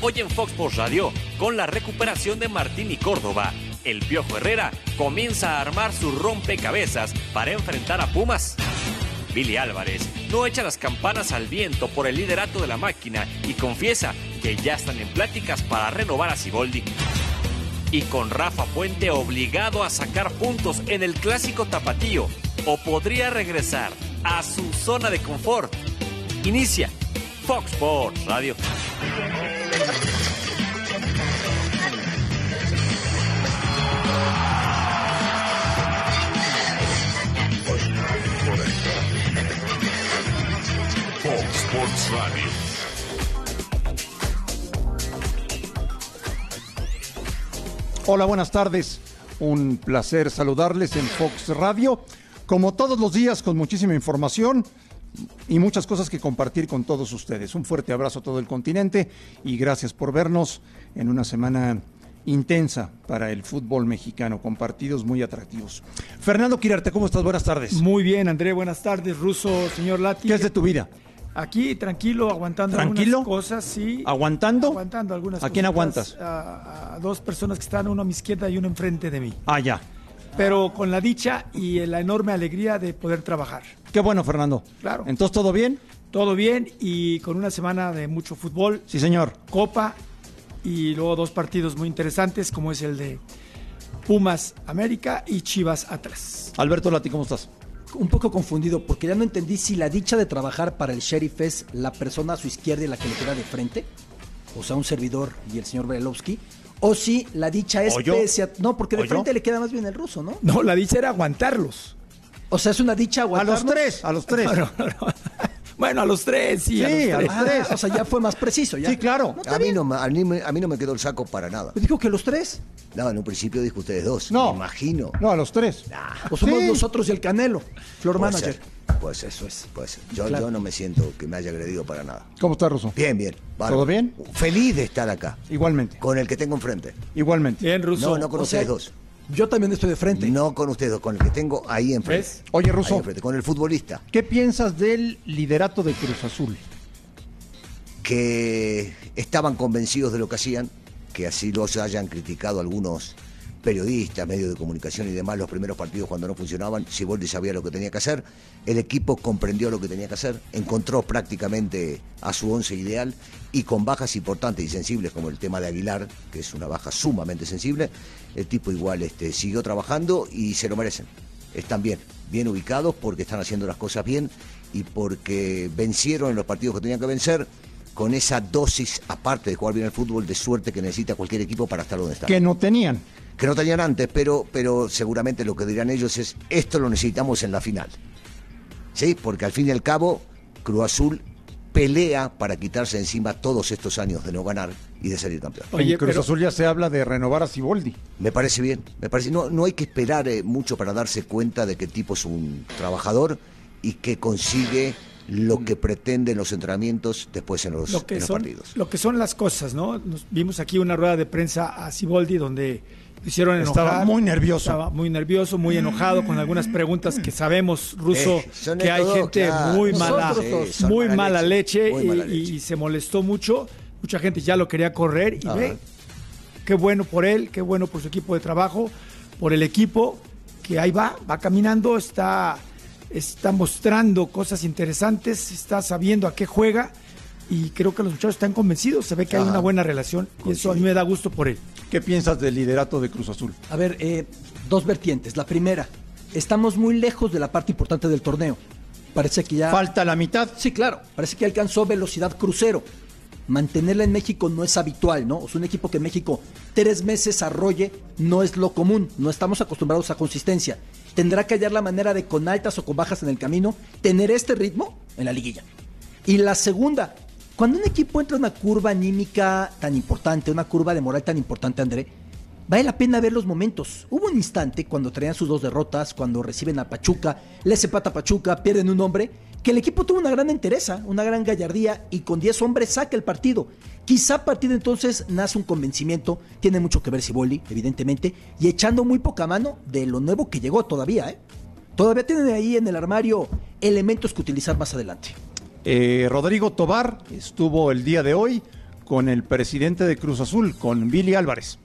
Hoy en Fox Sports Radio, con la recuperación de Martín y Córdoba, el Piojo Herrera comienza a armar su rompecabezas para enfrentar a Pumas. Billy Álvarez no echa las campanas al viento por el liderato de la máquina y confiesa que ya están en pláticas para renovar a Siboldi. Y con Rafa Puente obligado a sacar puntos en el clásico tapatío, o podría regresar a su zona de confort. Inicia Fox Sports Radio. Hola, buenas tardes. Un placer saludarles en Fox Radio. Como todos los días, con muchísima información y muchas cosas que compartir con todos ustedes. Un fuerte abrazo a todo el continente y gracias por vernos en una semana intensa para el fútbol mexicano, con partidos muy atractivos. Fernando Quirarte, ¿cómo estás? Buenas tardes. Muy bien, André, buenas tardes. Ruso, señor Lati. ¿Qué es de tu vida? Aquí, tranquilo, aguantando ¿Tranquilo? algunas cosas, sí. ¿Aguantando? Aguantando algunas ¿A quién cositas, aguantas? A, a dos personas que están, uno a mi izquierda y uno enfrente de mí. Ah, ya. Pero con la dicha y la enorme alegría de poder trabajar. Qué bueno, Fernando. Claro. Entonces, ¿todo bien? Todo bien y con una semana de mucho fútbol, Sí, señor. Copa y luego dos partidos muy interesantes como es el de Pumas América y Chivas Atlas. Alberto Lati, ¿cómo estás? Un poco confundido porque ya no entendí si la dicha de trabajar para el sheriff es la persona a su izquierda y la que le queda de frente, o sea, un servidor y el señor Brelovsky, o si la dicha es pese a- No, porque de frente le queda más bien el ruso, ¿no? No, la dicha era aguantarlos. O sea, es una dicha A los tres, a los tres. No, no, no. Bueno, a los tres, sí. Sí, a los a tres. los Ah, o sea, ya fue más preciso. Ya. Sí, claro. No, está A mí, no, me- a, mí, me- a mí no me quedó el saco para nada. Dijo que los tres. No, en un principio dijo ustedes dos. No. Me imagino. No, a los tres. O somos Sí. nosotros y el Canelo, Flor Puede Manager. ser, Puede ser, eso es. Puede ser. Yo, yo no me siento que me haya agredido para nada. ¿Cómo estás, Ruso? Bien, bien. bárbaro. ¿Todo bien? Feliz de estar acá. Igualmente. Con el que tengo enfrente. Igualmente. Bien, Ruso. No, no con O sea, ustedes dos. Yo también estoy de frente. No con ustedes con el que tengo ahí enfrente. ¿Ves? Oye, Ahí enfrente, con el futbolista. ¿qué piensas del liderato de Cruz Azul? que estaban convencidos de lo que hacían, que así los hayan criticado algunos periodistas, medios de comunicación y demás los primeros partidos cuando no funcionaban, Siboldi sabía lo que tenía que hacer, el equipo comprendió lo que tenía que hacer, encontró prácticamente a su once ideal y con bajas importantes y sensibles como el tema de Aguilar, que es una baja sumamente sensible, el tipo igual este, siguió trabajando y se lo merecen. Están bien, bien ubicados porque están haciendo las cosas bien y porque vencieron en los partidos que tenían que vencer con esa dosis, aparte de jugar bien al fútbol, de suerte que necesita cualquier equipo para estar donde está. Que no tenían. Que no tenían antes, pero, pero seguramente lo que dirán ellos es, esto lo necesitamos en la final. ¿Sí? Porque al fin y al cabo, Cruz Azul pelea para quitarse encima todos estos años de no ganar y de salir campeón. Oye, Cruz pero- Azul ya se habla de renovar a Siboldi. Me parece bien, me parece, no, no hay que esperar eh, mucho para darse cuenta de que el tipo es un trabajador y que consigue lo que pretende en los entrenamientos después en los, lo que en los son partidos. lo que son las cosas, ¿no? Nos vimos aquí una rueda de prensa a Siboldi donde hicieron enojar. Estaba muy nervioso. Estaba muy nervioso, muy enojado con algunas preguntas que sabemos, Ruso, Eh, que hay gente claro. muy mala, muy mala mala leche, leche, muy y, mala y- leche. y se molestó mucho. Mucha gente ya lo quería correr y Ajá. ve qué bueno por él, qué bueno por su equipo de trabajo, por el equipo que ahí va, va caminando, está está mostrando cosas interesantes, está sabiendo a qué juega y creo que los muchachos están convencidos, se ve que hay una buena relación y eso a mí me da gusto por él. ¿Qué piensas del liderato de Cruz Azul? A ver, eh, dos vertientes. La primera, estamos muy lejos de la parte importante del torneo. Parece que ya... Falta la mitad. Sí, claro. Parece que alcanzó velocidad crucero. Mantenerla en México no es habitual, ¿no? Es un equipo que en México tres meses arrolle no es lo común. No estamos acostumbrados a consistencia. Tendrá que hallar la manera de con altas o con bajas en el camino tener este ritmo en la liguilla. Y la segunda, cuando un equipo entra en una curva anímica tan importante, una curva de moral tan importante, André, vale la pena ver los momentos. Hubo un instante cuando traían sus dos derrotas, cuando reciben a Pachuca, les empata Pachuca, pierden un hombre, que el equipo tuvo una gran entereza, una gran gallardía y con 10 hombres saca el partido. Quizá a partir de entonces nace un convencimiento, tiene mucho que ver Siboldi, evidentemente, y echando muy poca mano de lo nuevo que llegó todavía, ¿eh? Todavía tienen ahí en el armario elementos que utilizar más adelante. Eh, Rodrigo Tobar estuvo el día de hoy con el presidente de Cruz Azul, con Billy Álvarez.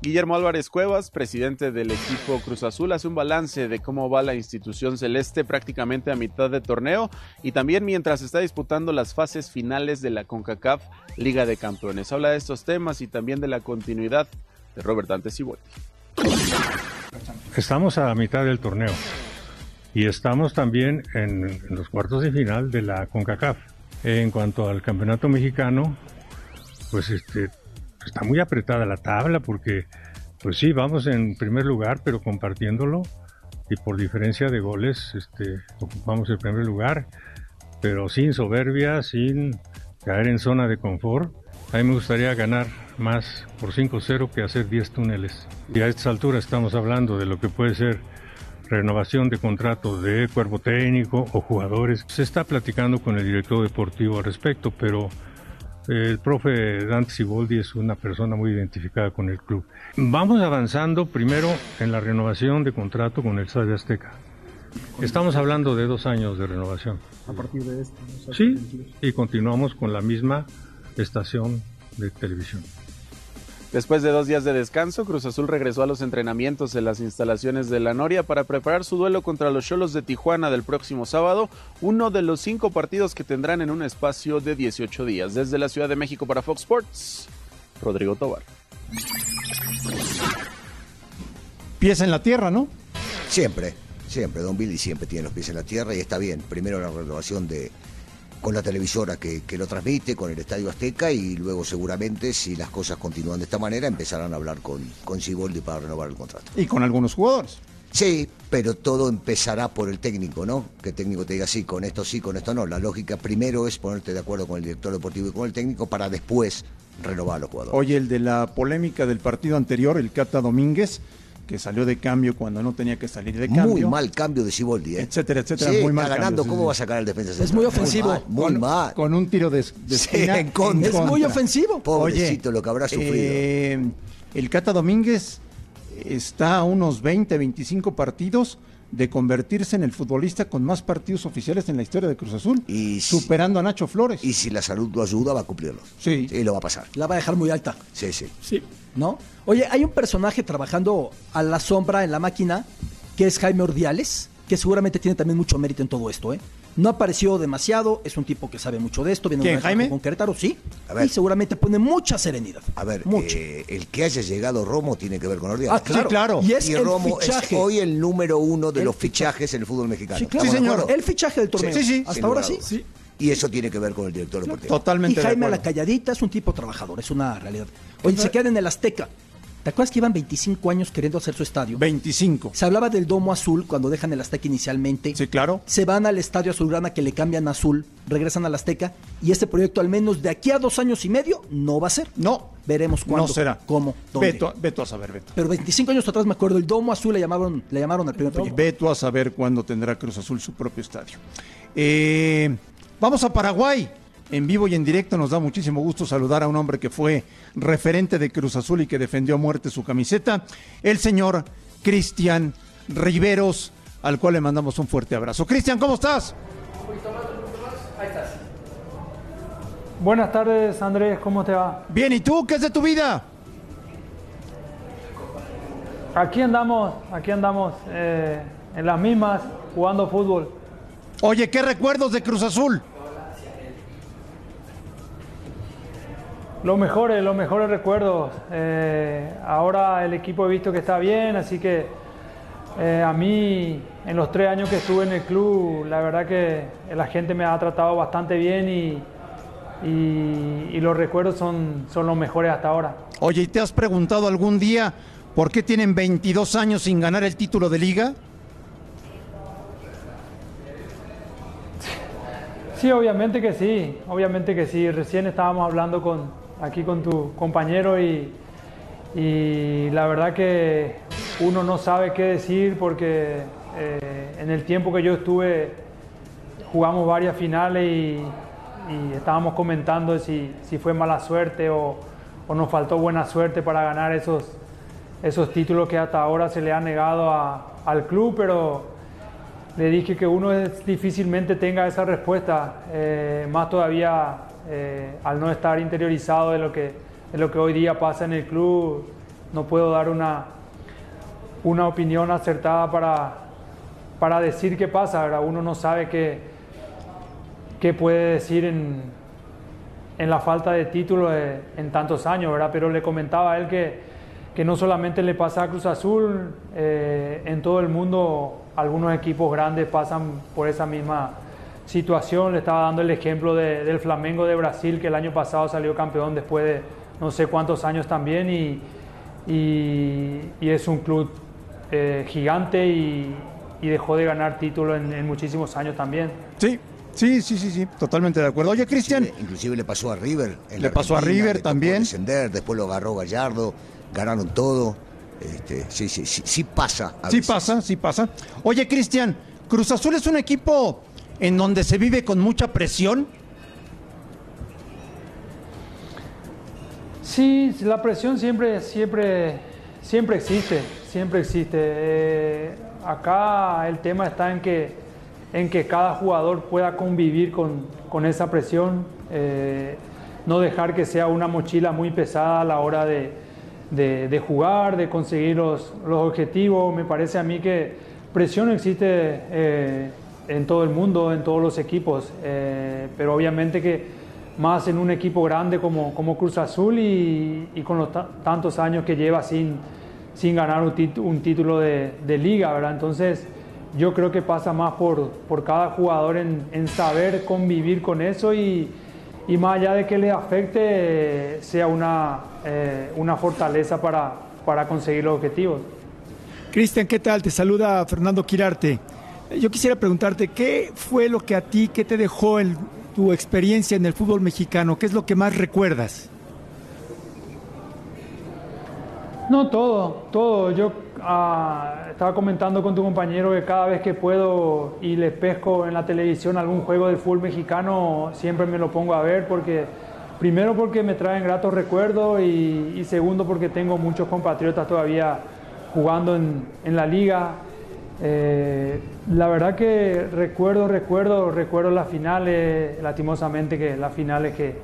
Guillermo Álvarez Cuevas, presidente del equipo Cruz Azul, hace un balance de cómo va la institución celeste prácticamente a mitad de torneo y también mientras está disputando las fases finales de la CONCACAF Liga de Campeones. Habla de estos temas y también de la continuidad de Robert Dante Ciboldi. Estamos a mitad del torneo y estamos también en los cuartos de final de la CONCACAF. En cuanto al campeonato mexicano, pues este, está muy apretada la tabla porque, pues sí, vamos en primer lugar, pero compartiéndolo y por diferencia de goles este, ocupamos el primer lugar, pero sin soberbia, sin caer en zona de confort. A mí me gustaría ganar más por 5-0 que hacer 10 túneles. Y a esta altura estamos hablando de lo que puede ser renovación de contratos de cuerpo técnico o jugadores. Se está platicando con el director deportivo al respecto, pero el profe Dante Siboldi es una persona muy identificada con el club. Vamos avanzando primero en la renovación de contrato con el Estadio Azteca. Estamos hablando de dos años de renovación. A partir de esto. Sí, y continuamos con la misma estación de televisión. Después de dos días de descanso, Cruz Azul regresó a los entrenamientos en las instalaciones de la Noria para preparar su duelo contra los Cholos de Tijuana del próximo sábado, uno de los cinco partidos que tendrán en un espacio de 18 días. Desde la Ciudad de México para Fox Sports, Rodrigo Tobar. Pies en la tierra, ¿no? Siempre, siempre. Don Billy siempre tiene los pies en la tierra y está bien. Primero la renovación de, con la televisora que, que, lo transmite, con el Estadio Azteca y luego seguramente si las cosas continúan de esta manera empezarán a hablar con, con Ciboldi para renovar el contrato. Y con algunos jugadores. Sí, pero todo empezará por el técnico, ¿no? Que el técnico te diga sí, con esto sí, con esto no. La lógica primero es ponerte de acuerdo con el director deportivo y con el técnico para después renovar a los jugadores. Oye, el de la polémica del partido anterior, el Cata Domínguez, que salió de cambio cuando no tenía que salir de cambio. Muy mal cambio de Ciboldi, ¿eh? Etcétera, etcétera. Sí, muy mal está ganando, cambio, ¿cómo sí, va a sacar el defensa central? Es muy ofensivo. Muy mal. Muy con, mal. con un tiro de, de Sí, esquina en contra. Es muy ofensivo. Pobrecito lo que habrá sufrido. Eh, el Cata Domínguez está a unos 20, 25 partidos de convertirse en el futbolista con más partidos oficiales en la historia de Cruz Azul, Y si- superando a Nacho Flores. Y si la salud lo ayuda, va a cumplirlo. Sí. Y lo va a pasar. La va a dejar muy alta. Sí, sí. Sí. ¿No? Oye, hay un personaje trabajando a la sombra en la máquina que es Jaime Ordiales, que seguramente tiene también mucho mérito en todo esto, ¿eh? No apareció demasiado, es un tipo que sabe mucho de esto, viene de ¿Quién, Jaime? con Querétaro, sí, A ver. y seguramente pone mucha serenidad. A ver, mucho. eh, el que haya llegado Romo tiene que ver con Ordiales. ah, claro. sí, claro. Y es Y el Romo fichaje. es hoy el número uno de El los fichaje. fichajes en el fútbol mexicano. Sí, claro. Sí, ¿Estamos de señor. El fichaje del torneo. Sí, sí, Hasta sin ahora sí. Y eso tiene que ver con el director deportivo. Totalmente Y Jaime de a la calladita es un tipo trabajador, es una realidad. Oye, se quedan en el Azteca. ¿Te acuerdas que iban 25 años queriendo hacer su estadio? 25. Se hablaba del domo azul cuando dejan el Azteca inicialmente. Sí, claro. Se van al estadio azulgrana que le cambian a azul, regresan al Azteca y este proyecto al menos de aquí a dos años y medio no va a ser. No. Veremos cuándo, No será. cómo, dónde. Veto, veto a saber, Beto. Pero 25 años atrás me acuerdo, el domo azul le llamaron, le llamaron al primer proyecto. Veto a saber cuándo tendrá Cruz Azul su propio estadio. Eh, vamos a Paraguay. En vivo y en directo nos da muchísimo gusto saludar a un hombre que fue referente de Cruz Azul y que defendió a muerte su camiseta, el señor Cristian Riveros, al cual le mandamos un fuerte abrazo. Cristian, ¿cómo estás? Buenas tardes, Andrés, ¿cómo te va? Bien, ¿y tú? ¿Qué es de tu vida? Aquí andamos, aquí andamos eh, en las mismas, jugando fútbol. Oye, ¿qué recuerdos de Cruz Azul? Los mejores, los mejores recuerdos. Eh, ahora el equipo he visto que está bien, así que eh, a mí en los tres años que estuve en el club, la verdad que la gente me ha tratado bastante bien y, y- y los recuerdos son, son los mejores hasta ahora. Oye, ¿y te has preguntado algún día por qué tienen 22 años sin ganar el título de liga? Sí, obviamente que sí, obviamente que sí. Recién estábamos hablando con, aquí con tu compañero y, la verdad que uno no sabe qué decir porque eh, en el tiempo que yo estuve jugamos varias finales y, estábamos comentando si, fue mala suerte o, nos faltó buena suerte para ganar esos, esos títulos que hasta ahora se le ha negado al club, pero le dije que uno es- difícilmente tenga esa respuesta, eh, más todavía eh, al no estar interiorizado de lo, que, de lo que hoy día pasa en el club, no puedo dar una, una opinión acertada para, para decir qué pasa, ¿verdad? Uno no sabe qué, qué puede decir en, en la falta de título en tantos años, ¿verdad? Pero le comentaba a él que, que no solamente le pasa a Cruz Azul, eh, en todo el mundo algunos equipos grandes pasan por esa misma situación. Le estaba dando el ejemplo de- del Flamengo de Brasil, que el año pasado salió campeón después de no sé cuántos años también, y, y- y es un club eh, gigante y, y dejó de ganar título en, en muchísimos años también. Sí, sí, sí, sí, sí, totalmente de acuerdo. Oye, Cristian, Inclusive, inclusive le pasó a River. en Le pasó a River también. Descender, después lo agarró Gallardo, ganaron todo. Este, sí, sí, sí, sí pasa. a sí veces. pasa, sí pasa. Oye, Cristian, Cruz Azul es un equipo en donde se vive con mucha presión. Sí, la presión siempre, siempre, siempre existe, siempre existe. Eh, acá el tema está en que, en que cada jugador pueda convivir con, con esa presión, eh, no dejar que sea una mochila muy pesada a la hora de, de- jugar, de conseguir los, los objetivos. Me parece a mí que presión existe eh, en todo el mundo, en todos los equipos, eh, pero obviamente que más en un equipo grande como, como Cruz Azul y, y con los ta- tantos años que lleva sin, sin ganar un, un título de, de liga, ¿verdad? Entonces yo creo que pasa más por, por cada jugador en, en saber convivir con eso y, y más allá de que le afecte, sea una, eh, una fortaleza para, para conseguir los objetivos. Cristian, ¿qué tal? Te saluda Fernando Quirarte. Yo quisiera preguntarte, ¿qué fue lo que a ti, qué te dejó en tu experiencia en el fútbol mexicano? ¿Qué es lo que más recuerdas? No, todo, todo. Yo ah, estaba comentando con tu compañero que cada vez que puedo y le pesco en la televisión algún juego del fútbol mexicano, siempre me lo pongo a ver porque, primero porque me traen gratos recuerdos y, y segundo porque tengo muchos compatriotas todavía jugando en, en la liga. Eh, la verdad que recuerdo, recuerdo, recuerdo las finales, lastimosamente que las finales que,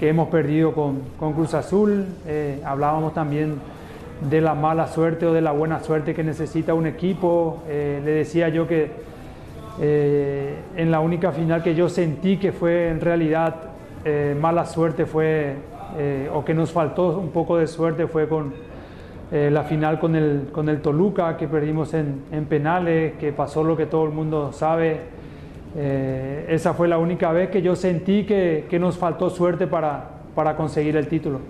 que hemos perdido con, con Cruz Azul. Eh, hablábamos también de la mala suerte o de la buena suerte que necesita un equipo. Eh, le decía yo que en la única final que yo sentí que fue en realidad mala suerte fue, o que nos faltó un poco de suerte fue con eh, la final con el, con el Toluca, que perdimos en, en penales, que pasó lo que todo el mundo sabe. Eh, esa fue la única vez que yo sentí que, que nos faltó suerte para, para conseguir el título.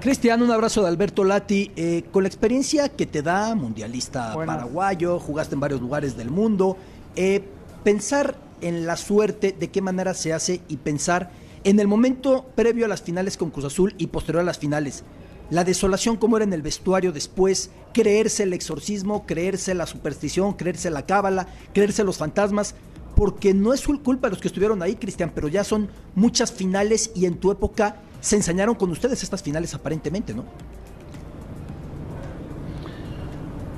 Cristian, un abrazo de Alberto Lati. Eh, con la experiencia que te da, mundialista Buenas. paraguayo, jugaste en varios lugares del mundo, eh, pensar en la suerte, de qué manera se hace y pensar en el momento previo a las finales con Cruz Azul y posterior a las finales. La desolación, cómo era en el vestuario después, creerse el exorcismo, creerse la superstición, creerse la cábala, creerse los fantasmas, porque no es culpa de los que estuvieron ahí, Cristian, pero ya son muchas finales y en tu época se ensañaron con ustedes estas finales aparentemente, ¿no?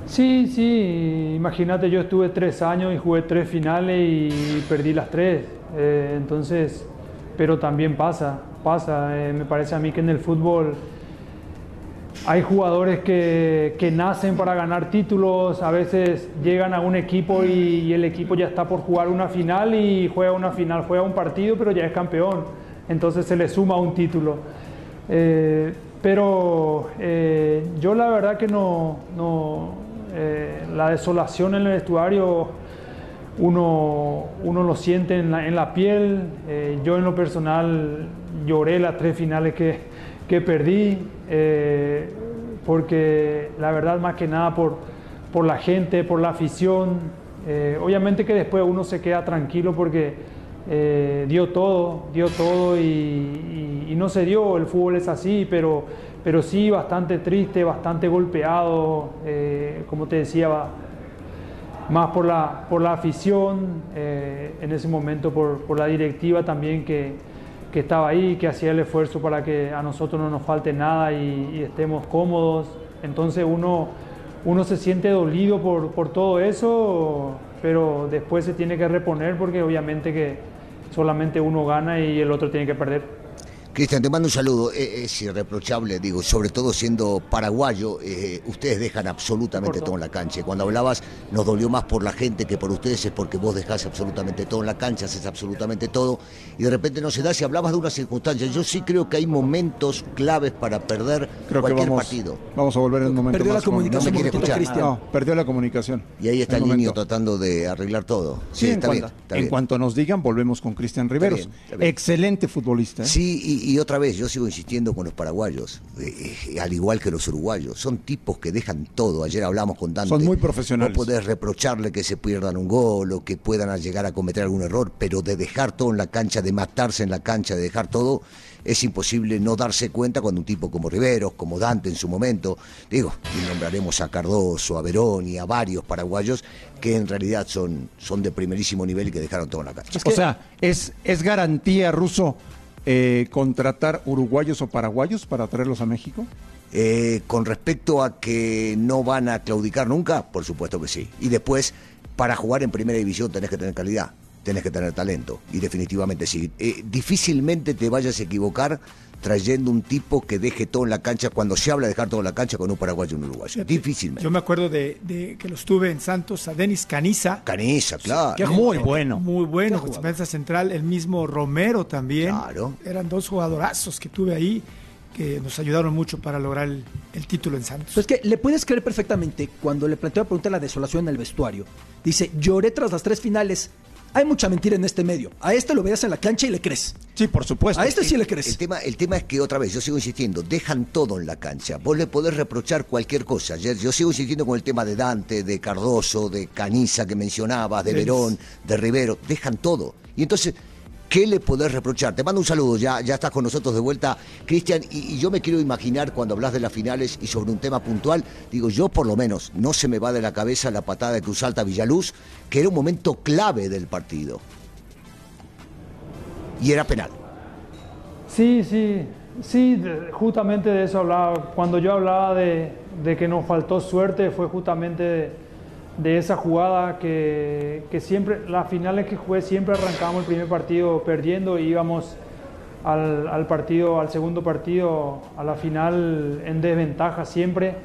Sí, sí, imagínate, yo estuve tres años y jugué tres finales y perdí las tres. Eh, entonces, pero también pasa, pasa. Eh, me parece a mí que en el fútbol hay jugadores que, nacen para ganar títulos, a veces llegan a un equipo y, el equipo ya está por jugar una final y juega una final, juega un partido, pero ya es campeón. Entonces se le suma un título. Eh, pero eh, yo la verdad que no, eh, la desolación en el vestuario uno, lo siente en la, en la piel. Yo en lo personal lloré las tres finales que, que perdí, eh, porque la verdad más que nada por, por la gente, por la afición. Eh, obviamente que después uno se queda tranquilo porque eh, dio todo, dio todo y, y- no se dio, el fútbol es así, pero, pero sí bastante triste, bastante golpeado, como te decía, más por la, por la afición, en ese momento por, por la directiva también que, que estaba ahí, que hacía el esfuerzo para que a nosotros no nos falte nada y, estemos cómodos. Entonces uno, uno se siente dolido por, por todo eso, pero después se tiene que reponer porque obviamente que solamente uno gana y el otro tiene que perder. Cristian, te mando un saludo. Eh, es irreprochable, digo, sobre todo siendo paraguayo, eh, ustedes dejan absolutamente todo en la cancha. Cuando hablabas, nos dolió más por la gente que por ustedes, es porque vos dejás absolutamente todo en la cancha, haces absolutamente todo, y de repente no se da. Si hablabas de una circunstancia, yo sí creo que hay momentos claves para perder Creo que cualquier vamos, partido. vamos a volver en un momento Perdió la más comunicación No me un quiere momentito, escuchar. Cristian. No, perdió la comunicación. Y ahí está el niño tratando de arreglar todo. Sí, Sí, en, está cuanto, bien. está en bien. cuanto nos digan, volvemos con Cristian Riveros. bien, está bien. Excelente futbolista. ¿eh? Sí, y, y otra vez, yo sigo insistiendo con los paraguayos, eh, eh, al igual que los uruguayos. Son tipos que dejan todo. Ayer hablamos con Dante. Son muy profesionales. Vos podés reprocharle que se pierdan un gol o que puedan llegar a cometer algún error, pero de dejar todo en la cancha, de matarse en la cancha, de dejar todo, es imposible no darse cuenta cuando un tipo como Riveros, como Dante en su momento, digo, y nombraremos a Cardoso, a Verón y a varios paraguayos que en realidad son, son de primerísimo nivel y que dejaron todo en la cancha. o sea, ¿es, es garantía ruso eh, contratar uruguayos o paraguayos para traerlos a México? Eh, con respecto a que no van a claudicar nunca, por supuesto que sí. Y después, para jugar en primera división tenés que tener calidad, tenés que tener talento. Y definitivamente sí. Eh, difícilmente te vayas a equivocar trayendo un tipo que deje todo en la cancha cuando se habla de dejar todo en la cancha con un paraguayo y un uruguayo. Difícilmente. Yo me acuerdo de, de que los tuve en Santos, a Denis Caniza. Caniza, claro. Qué Muy bueno. Muy bueno, con defensa central, el mismo Romero también. Claro. Eran dos jugadorazos que tuve ahí que nos ayudaron mucho para lograr el, el título en Santos. Pues que le puedes creer perfectamente cuando le planteo la pregunta de la desolación en el vestuario. Dice, lloré tras las tres finales. Hay mucha mentira en este medio. A este lo veías en la cancha y le crees. Sí, por supuesto. A este sí le El crees. tema, el tema es que otra vez, yo sigo insistiendo, dejan todo en la cancha. Vos le podés reprochar cualquier cosa. Ayer yo sigo insistiendo con el tema de Dante, de Cardoso, de Caniza que mencionabas, de. Verón, de Rivero. Dejan todo. Y entonces, ¿qué le podés reprochar? Te mando un saludo, ya, ya estás con nosotros de vuelta, Cristian. Y, yo me quiero imaginar cuando hablas de las finales y sobre un tema puntual, digo, yo por lo menos no se me va de la cabeza la patada de Cruz Alta Villaluz, que era un momento clave del partido. Y era penal. Sí, sí, sí, justamente de eso hablaba. Cuando yo hablaba de, que nos faltó suerte, fue justamente de esa jugada que, que siempre, las finales que jugué, siempre arrancábamos el primer partido perdiendo y íbamos al, al partido, al segundo partido, a la final en desventaja siempre.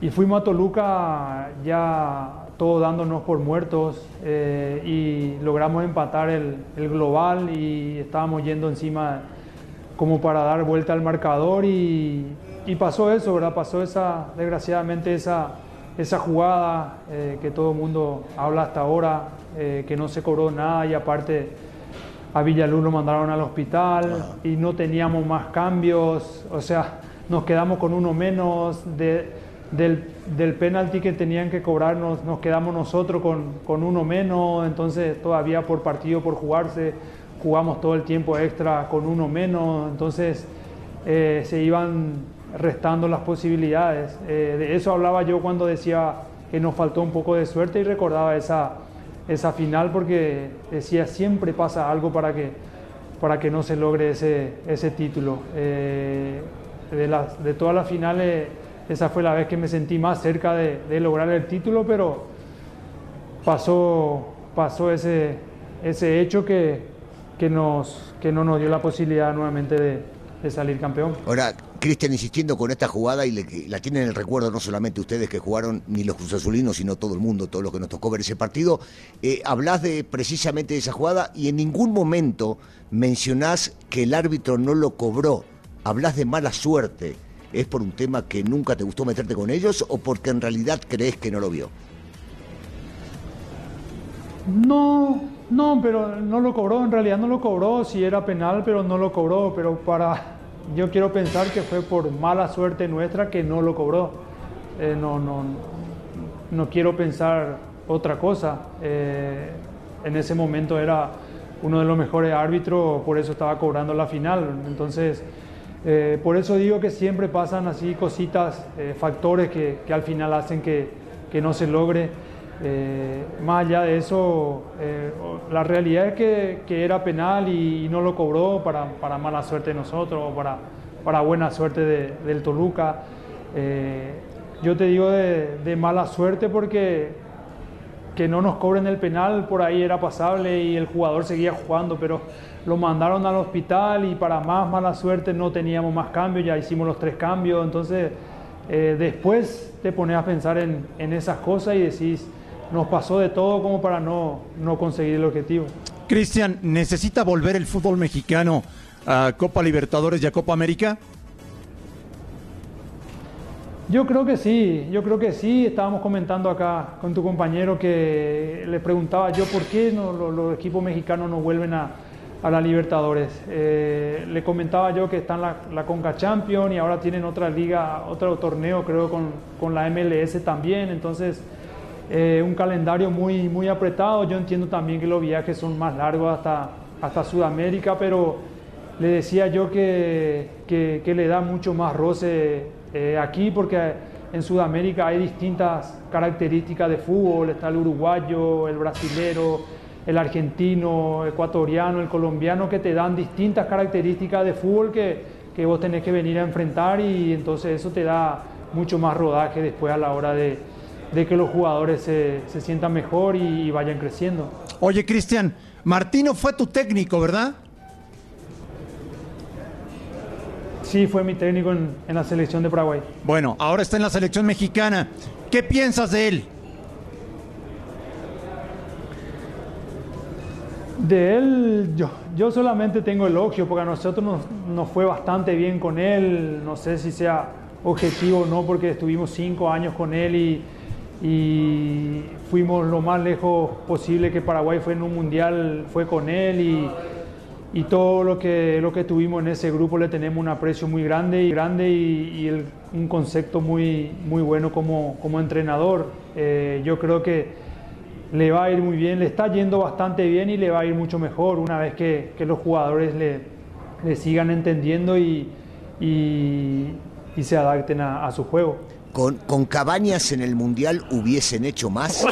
Y fuimos a Toluca ya todos dándonos por muertos eh, y logramos empatar el, el global y estábamos yendo encima como para dar vuelta al marcador y, y pasó eso, ¿verdad? Pasó esa, desgraciadamente esa, esa jugada eh, que todo el mundo habla hasta ahora, eh, que no se cobró nada y aparte a Villaluz lo mandaron al hospital y no teníamos más cambios, o sea, nos quedamos con uno menos. De, del, del penalti que tenían que cobrarnos, nos quedamos nosotros con, con uno menos, entonces todavía por partido por jugarse, jugamos todo el tiempo extra con uno menos, entonces eh, se iban restando las posibilidades. Eh, de eso hablaba yo cuando decía que nos faltó un poco de suerte y recordaba esa, esa final porque decía siempre pasa algo para que, para que no se logre ese, ese título. Eh, de, las, de todas las finales, esa fue la vez que me sentí más cerca de, de lograr el título, pero pasó, pasó ese, ese hecho que, que, nos, que no nos dio la posibilidad nuevamente de, de salir campeón. Ahora, Cristian insistiendo con esta jugada y le- la tienen en el recuerdo no solamente ustedes que jugaron, ni los cruzazulinos, sino todo el mundo, todos los que nos tocó ver ese partido. Eh, hablás de precisamente de esa jugada y en ningún momento mencionás que el árbitro no lo cobró. Hablás de mala suerte. ¿Es por un tema que nunca te gustó meterte con ellos o porque en realidad crees que no lo vio? No, no, pero no lo cobró, en realidad no lo cobró, si era penal, pero no lo cobró, pero para, yo quiero pensar que fue por mala suerte nuestra que no lo cobró. Eh, no, no, no quiero pensar otra cosa. Eh, en ese momento era uno de los mejores árbitros, por eso estaba cobrando la final. Entonces, eh, por eso digo que siempre pasan así cositas, factores que, que al final hacen que, que no se logre. Eh, más allá de eso, eh, la realidad es que, era penal y, no lo cobró para, para mala suerte de nosotros o para, para buena suerte de- del Toluca. Eh, yo te digo de, de mala suerte porque que no nos cobren el penal por ahí era pasable y el jugador seguía jugando, pero lo mandaron al hospital y para más mala suerte no teníamos más cambios, ya hicimos los tres cambios, entonces eh, después te pones a pensar en, en, esas cosas y decís, nos pasó de todo como para no, no conseguir el objetivo. Cristian, ¿necesita volver el fútbol mexicano a Copa Libertadores y a Copa América? Yo creo que sí, yo creo que sí. Estábamos comentando acá con tu compañero que le preguntaba yo por qué no, los, los equipos mexicanos no vuelven a, a la Libertadores. Eh, le comentaba yo que están la, la Conca Champion y ahora tienen otra liga, otro torneo creo con, con la MLS también. Entonces, eh, un calendario muy, muy apretado. Yo entiendo también que los viajes son más largos hasta, hasta Sudamérica, pero le decía yo que, que, le da mucho más roce eh, aquí porque en Sudamérica hay distintas características de fútbol, está el uruguayo, el brasilero, el argentino, ecuatoriano, el colombiano, que te dan distintas características de fútbol que, que vos tenés que venir a enfrentar y entonces eso te da mucho más rodaje después a la hora de, de que los jugadores se, se sientan mejor y, y vayan creciendo. Oye, Cristian, Martino fue tu técnico, ¿verdad? Sí, fue mi técnico en, en, la selección de Paraguay. Bueno, ahora está en la selección mexicana. ¿Qué piensas de él? De él, yo, yo solamente tengo elogio, porque a nosotros nos, nos, fue bastante bien con él. No sé si sea objetivo o no, porque estuvimos cinco años con él y, y fuimos lo más lejos posible que Paraguay fue en un mundial, fue con él y y todo lo que, lo que tuvimos en ese grupo le tenemos un aprecio muy grande y, grande y, y el, un concepto muy, muy bueno como, como entrenador. Eh, yo creo que le va a ir muy bien, le está yendo bastante bien y le va a ir mucho mejor una vez que, que los jugadores le, le, sigan entendiendo y, y, y se adapten a, a, su juego. Con, con Cabañas en el Mundial hubiesen hecho más.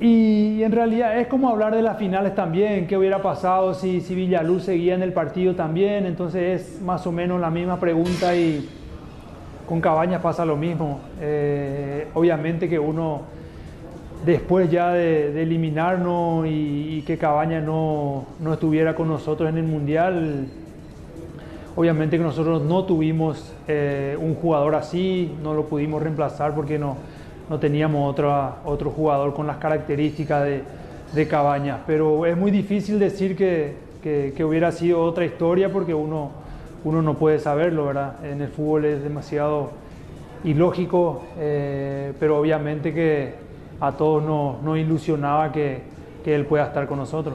Y en realidad es como hablar de las finales también, qué hubiera pasado si, si Villaluz seguía en el partido también, entonces es más o menos la misma pregunta y con Cabañas pasa lo mismo. Eh, obviamente que uno, después ya de, eliminarnos y, y, que Cabañas no, no, estuviera con nosotros en el Mundial, obviamente que nosotros no tuvimos eh, un jugador así, no lo pudimos reemplazar porque no no teníamos otro, jugador con las características de, de Cabañas. Pero es muy difícil decir que, que, hubiera sido otra historia porque uno, uno no puede saberlo, ¿verdad? En el fútbol es demasiado ilógico, eh, pero obviamente que a todos nos, nos ilusionaba que, que él pueda estar con nosotros.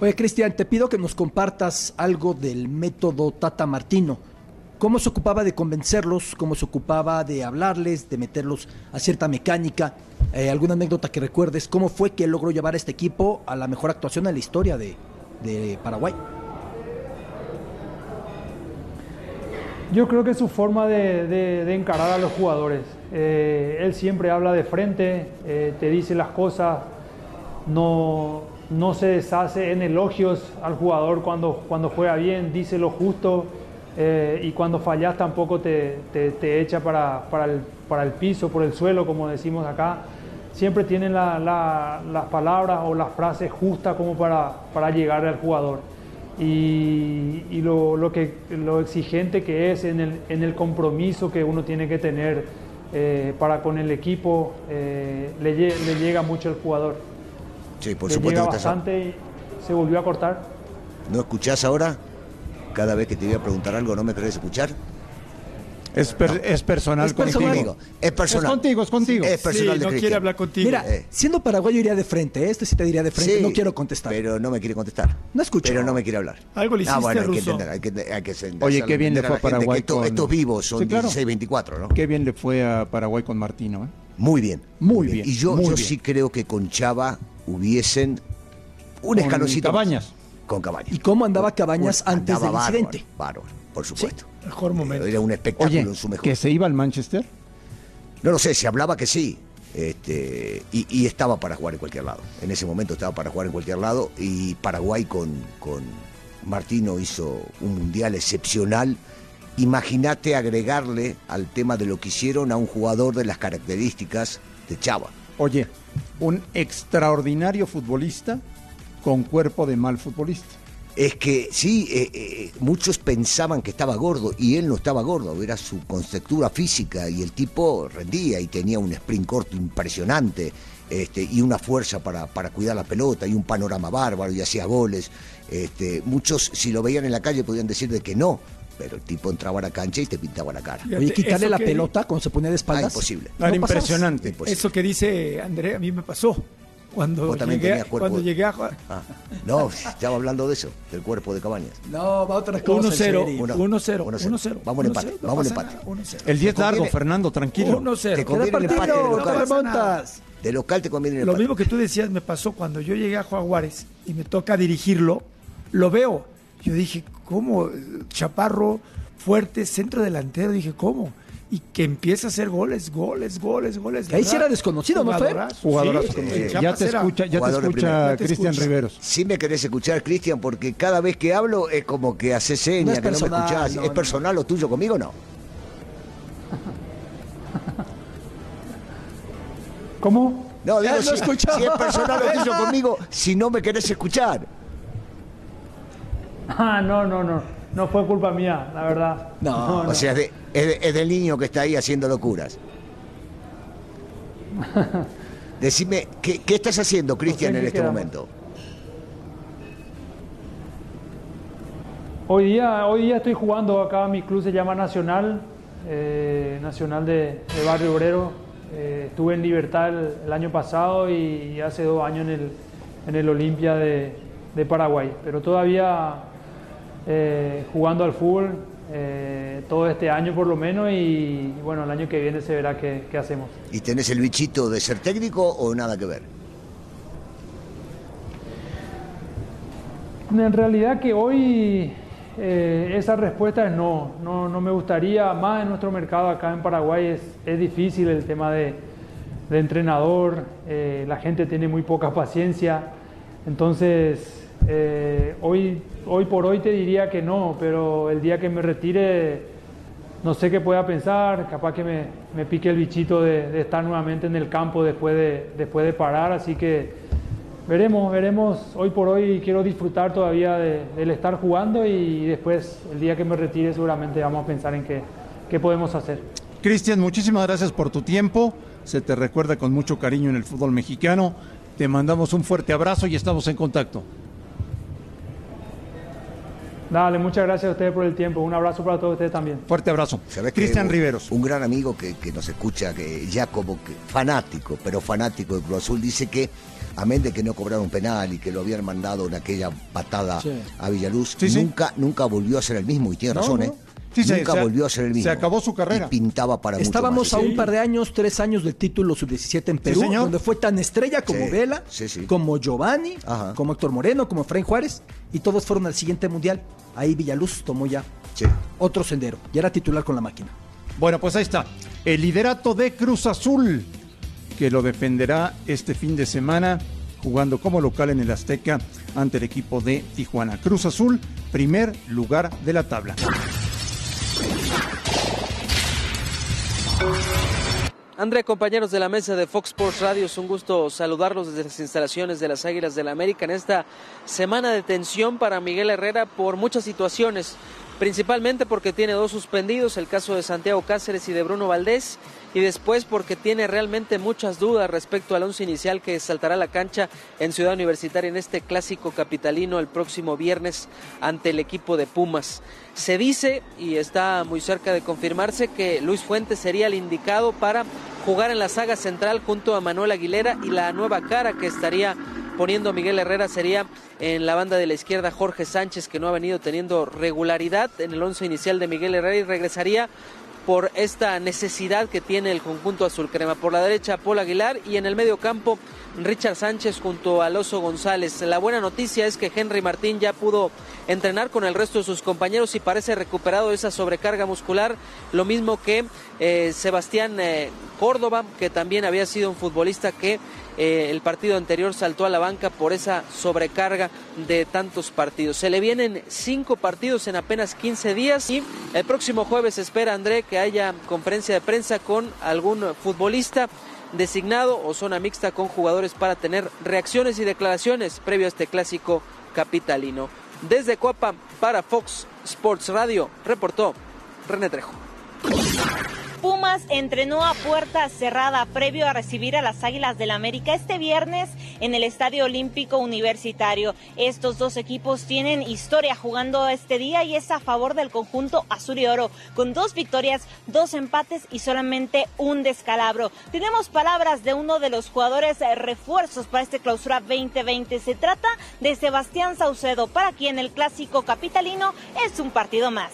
Oye, Cristian, te pido que nos compartas algo del método Tata Martino cómo se ocupaba de convencerlos, cómo se ocupaba de hablarles, de meterlos a cierta mecánica. Eh, ¿Alguna anécdota que recuerdes? ¿Cómo fue que logró llevar a este equipo a la mejor actuación en la historia de, Paraguay? Yo creo que su forma de encarar a los jugadores. Eh, él siempre habla de frente, eh, te dice las cosas, no, no se deshace en elogios al jugador cuando, cuando juega bien, dice lo justo eh, y cuando fallas tampoco te, te, echa para, para, el, para, el, piso, por el suelo, como decimos acá. Siempre tienen la, la, las palabras o las frases justas como para, para llegar al jugador. Y, y lo, lo, que, lo exigente que es en el, en el compromiso que uno tiene que tener eh, para con el equipo, eh, le, llega mucho al jugador. Sí, por supuesto. Llega bastante y se volvió a cortar. ¿No escuchás ahora? cada vez que te voy a preguntar algo no me querés escuchar? Es, per, no. es personal es contigo. Contigo. Es personal. Es contigo, es contigo. Es personal sí, no quiere hablar contigo. Mira, eh. siendo paraguayo iría de frente. Este sí te diría de frente. Sí, no quiero contestar. Pero no me quiere contestar. No escucho. Pero no me quiere hablar. Algo le hiciste, ah, bueno, hay que entender, hay que, hay que entender, Oye, qué bien le fue a Paraguay esto, con... Estos vivos son sí, claro. 16-24, ¿no? Qué bien le fue a Paraguay con Martino, ¿eh? Muy bien. Muy, bien. Y yo, muy yo bien. sí creo que con Chava hubiesen un con escaloncito Cabañas. Con Cabañas. ¿Y cómo andaba Cabañas antes andaba del incidente? Bárbaro, bárbaro por supuesto. Sí, mejor momento. Era un espectáculo Oye, en su mejor. ¿Que se iba al Manchester? No lo sé, se hablaba que sí. Este, y, y, estaba para jugar en cualquier lado. En ese momento estaba para jugar en cualquier lado. Y Paraguay con, con Martino hizo un mundial excepcional. Imagínate agregarle al tema de lo que hicieron a un jugador de las características de Chava. Oye, un extraordinario futbolista con cuerpo de mal futbolista. Es que sí, eh, eh, muchos pensaban que estaba gordo y él no estaba gordo, era su conceptura física y el tipo rendía y tenía un sprint corto impresionante este, y una fuerza para, para cuidar la pelota y un panorama bárbaro y hacía goles. Este, muchos si lo veían en la calle podían decir de que no, pero el tipo entraba a la cancha y te pintaba la cara. Oye, quitarle la que- pelota cuando se ponía de Ah, espaldas. imposible. Era No impresionante. Imposible. Eso que dice André, a mí me pasó. Cuando Vos también llegué, tenías cuerpo cuando llegué a jugar. Ah, no, estaba hablando de eso, del cuerpo de Cabañas. No, va otra cosa. 1-0, Sheriff. Uno- 1-0, 1-0. 1-0. Vamos al empate, 1-0, no vamos al empate. nada, 1-0. El 10 Te largo, Fernando, tranquilo. 1-0. Te conviene el empate partido, de no local. remontas. De local te conviene el Lo empate. mismo que tú decías me pasó cuando yo llegué a Jaguares y me toca dirigirlo, lo veo. Yo dije, ¿cómo? Chaparro, fuerte, centro delantero. Dije, ¿cómo? Y que empieza a hacer goles, goles, goles, goles. Ahí sí era desconocido, ¿no, Fer? Jugadorazo. Sí, Eh, ya te escucha, ya te escucha Cristian. Riveros. Sí me querés escuchar, Cristian, porque cada vez que hablo es como que hace No señas, es que no me personal, escuchás. no, ¿Es no. personal lo tuyo conmigo no? ¿Cómo? No, digo, si, si es personal lo tuyo conmigo, si no me querés escuchar. Ah, no, no, no. No fue culpa mía, la verdad. No, O sea, es, de- es de- es del niño que está ahí haciendo locuras. Decime, ¿qué, qué estás haciendo, Cristian, en este quedamos. momento? Hoy día, hoy día estoy jugando acá, mi club se llama Nacional, eh, Nacional de, de Barrio Obrero. Eh, estuve en Libertad el, el año pasado y hace dos años en el, en el Olimpia de, de Paraguay. Pero todavía eh, jugando al fútbol eh, todo este año por lo menos y, y bueno, el año que viene se verá qué, qué hacemos. ¿Y tenés el bichito de ser técnico o nada que ver? En realidad que hoy eh, esa respuesta es no, no, no me gustaría, más en nuestro mercado acá en Paraguay es, es difícil el tema de, de entrenador, eh, la gente tiene muy poca paciencia, entonces eh, hoy, hoy por hoy te diría que no, pero el día que me retire no sé qué pueda pensar, capaz que me, me pique el bichito de, de estar nuevamente en el campo después de, después de parar, así que veremos, veremos. Hoy por hoy quiero disfrutar todavía de- del estar jugando y después, el día que me retire, seguramente vamos a pensar en qué, qué podemos hacer. Cristian, muchísimas gracias por tu tiempo. Se te recuerda con mucho cariño en el fútbol mexicano. Te mandamos un fuerte abrazo y estamos en contacto. Dale, muchas gracias a ustedes por el tiempo. Un abrazo para todos ustedes también. Fuerte abrazo. ¿Sabés que Cristian Riveros. Un gran amigo que, que nos escucha, que ya como que fanático, pero fanático de Cruz Azul, dice que, amén de que no cobraron penal y que lo habían mandado en aquella patada Sí. a Villaluz, Sí, sí. nunca, nunca volvió a ser el mismo, y tiene No, razón, no. ¿eh? Sí, nunca se- volvió a ser el mismo. se acabó su carrera. Y pintaba para Estábamos mucho a más. un par de años, tres años del título sub-17 en Perú, señor. donde fue tan estrella como Sí, Vela, sí, sí. como Giovanni, Ajá. como Héctor Moreno, como Efraín Juárez, y todos fueron al siguiente mundial. Ahí Villaluz tomó ya Sí. otro sendero, ya era titular con la máquina. Bueno, pues ahí está. El liderato de Cruz Azul, que lo defenderá este fin de semana jugando como local en el Azteca ante el equipo de Tijuana. Cruz Azul, primer lugar de la tabla. André, compañeros de la mesa de Fox Sports Radio, es un gusto saludarlos desde las instalaciones de las Águilas del la América en esta semana de tensión para Miguel Herrera por muchas situaciones, principalmente porque tiene dos suspendidos, el caso de Santiago Cáceres y de Bruno Valdés, y después porque tiene realmente muchas dudas respecto al once inicial que saltará la cancha en Ciudad Universitaria en este clásico capitalino el próximo viernes ante el equipo de Pumas. Se dice, y está muy cerca de confirmarse, que Luis Fuentes sería el indicado para jugar en la saga central junto a Manuel Aguilera y la nueva cara que estaría poniendo Miguel Herrera sería en la banda de la izquierda Jorge Sánchez, que no ha venido teniendo regularidad en el once inicial de Miguel Herrera y regresaría por esta necesidad que tiene el conjunto azul crema. Por la derecha, Paul Aguilar y en el medio campo, Richard Sánchez junto a Oso González. La buena noticia es que Henry Martín ya pudo entrenar con el resto de sus compañeros y parece recuperado esa sobrecarga muscular, lo mismo que eh, Sebastián eh, Córdoba, que también había sido un futbolista que eh, el partido anterior saltó a la banca por esa sobrecarga de tantos partidos. Se le vienen cinco partidos en apenas 15 días y el próximo jueves espera André que haya conferencia de prensa con algún futbolista designado o zona mixta con jugadores para tener reacciones y declaraciones previo a este clásico capitalino. Desde Coapa para Fox Sports Radio, reportó René Trejo. Pumas entrenó a puerta cerrada previo a recibir a las Águilas del América este viernes en el Estadio Olímpico Universitario. Estos dos equipos tienen historia jugando este día y es a favor del conjunto azul y oro, con dos victorias, dos empates y solamente un descalabro. Tenemos palabras de uno de los jugadores refuerzos para este clausura 2020. Se trata de Sebastián Saucedo, para quien el clásico capitalino es un partido más.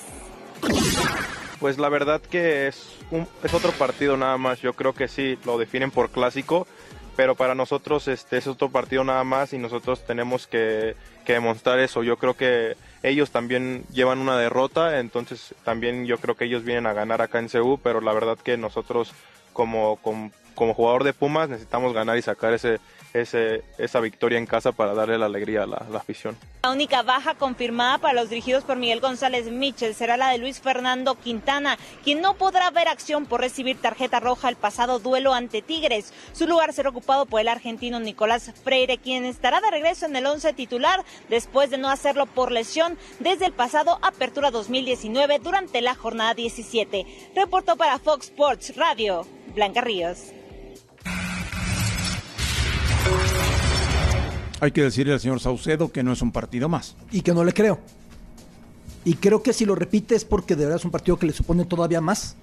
Pues la verdad que es, un, es otro partido nada más. Yo creo que sí, lo definen por clásico, pero para nosotros este es otro partido nada más y nosotros tenemos que, que demostrar eso. Yo creo que ellos también llevan una derrota, entonces también yo creo que ellos vienen a ganar acá en CU, pero la verdad que nosotros como, como, como jugador de Pumas necesitamos ganar y sacar ese, esa victoria en casa para darle la alegría a la, la, afición. La única baja confirmada para los dirigidos por Miguel González Mitchell será la de Luis Fernando Quintana, quien no podrá ver acción por recibir tarjeta roja el pasado duelo ante Tigres. Su lugar será ocupado por el argentino Nicolás Freire, quien estará de regreso en el once titular después de no hacerlo por lesión desde el pasado Apertura 2019 durante la jornada 17. Reportó para Fox Sports Radio, Blanca Ríos. Hay que decirle al señor Saucedo que no es un partido más. Y que no le creo. Y creo que si lo repite es porque de verdad es un partido que le supone todavía más